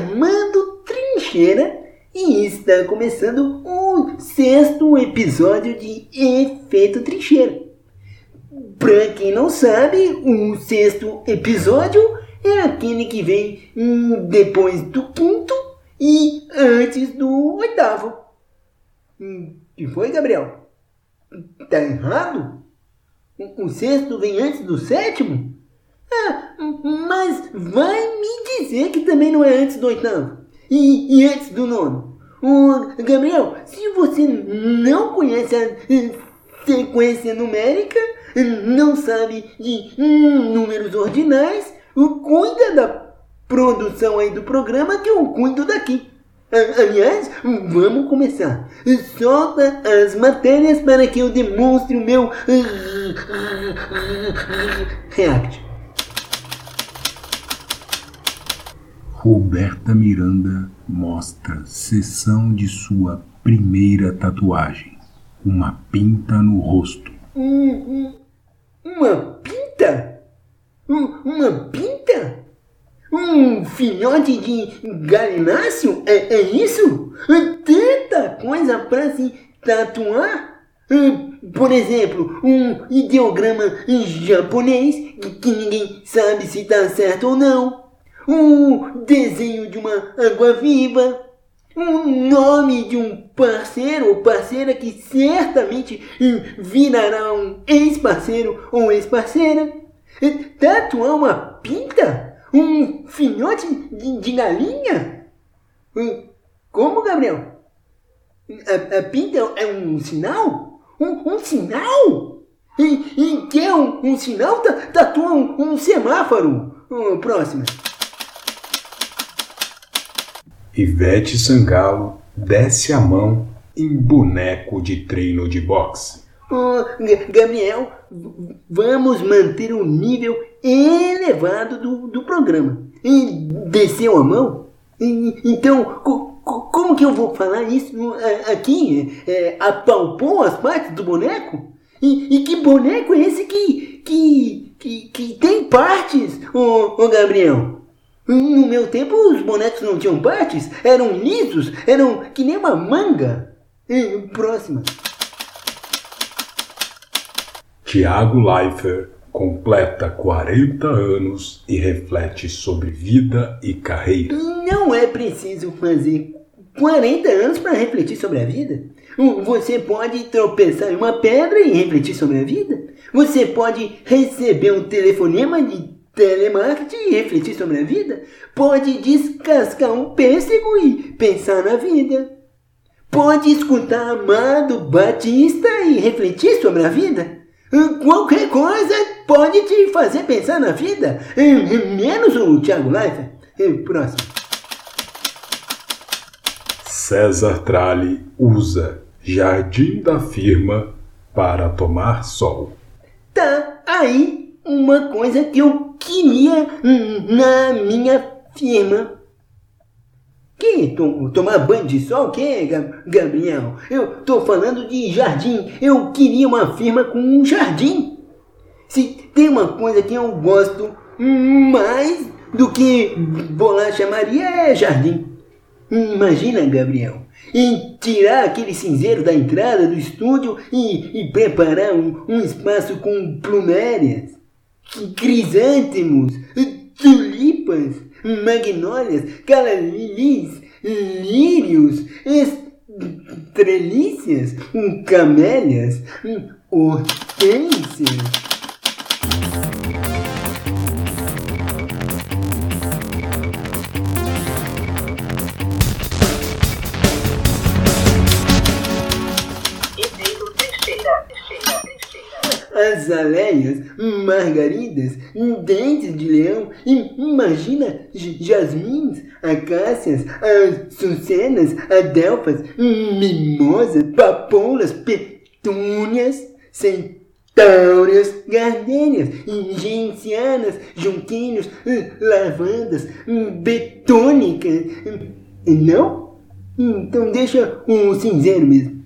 Armando Trincheira e está começando o sexto episódio de Efeito Trincheira. Pra quem não sabe, o sexto episódio é aquele que vem hum, depois do quinto e antes do oitavo. Hum, que foi, Gabriel? Tá errado? O sexto vem antes do sétimo? Ah, mas vai me dizer que também não é antes do oitavo e, e antes do nono. Ô, Gabriel, se você não conhece a sequência numérica, não sabe de números ordinais, cuida da produção aí do programa que eu cuido daqui. Aliás, vamos começar. Solta as matérias para que eu demonstre o meu react. Roberta Miranda mostra sessão de sua primeira tatuagem. Uma pinta no rosto. uma pinta? uma pinta? Um filhote de galináceo? É, é isso? Tanta coisa para se tatuar? Por exemplo, um ideograma japonês que ninguém sabe se está certo ou não um desenho de uma água-viva, um nome de um parceiro ou parceira que certamente virará um ex-parceiro ou ex-parceira, tatuar uma pinta, um filhote de, de galinha. Como, Gabriel? A, a, pinta é um sinal? Um, um sinal? E, e que é um, um sinal? Tatua um, um semáforo. próxima. Ivete Sangalo desce a mão em boneco de treino de boxe. Oh, Gabriel, vamos manter o nível elevado do, do programa. E desceu a mão? E, então, co, co, como que eu vou falar isso aqui? É, apalpou as partes do boneco? E, e, que boneco é esse que, que, que, que tem partes, ô Gabriel? No meu tempo, os bonecos não tinham partes, eram lisos, eram que nem uma manga. Próxima. Tiago Leifert completa 40 anos e reflete sobre vida e carreira. Não é preciso fazer 40 anos para refletir sobre a vida. Você pode tropeçar em uma pedra e refletir sobre a vida. Você pode receber um telefonema de telemarketing e refletir sobre a vida, pode descascar um pêssego e pensar na vida. Pode escutar Amado Batista e refletir sobre a vida. Qualquer coisa pode te fazer pensar na vida, menos o Thiago Leifert. Próximo. César Tralli usa Jardim da Firma para tomar sol. Tá aí uma coisa que eu queria na minha firma. Que? Tomar banho de sol? Que, Gabriel? Eu tô falando de jardim. Eu queria uma firma com um jardim. Se tem uma coisa que eu gosto mais do que bolacha Maria é jardim. Imagina, Gabriel, em tirar aquele cinzeiro da entrada do estúdio e, e preparar um, um espaço com plumérias crisântemos, tulipas, magnólias, calalilis, lírios, estrelícias, camélias, hortênsias. Azaleias, margaridas, dentes de leão, imagina jasmins, acácias, açucenas, adelfas, mimosas, papoulas, petúnias, centáureas, gardênias, gencianas, junquinhos, lavandas, betônicas. Não? Então deixa o cinzeiro mesmo.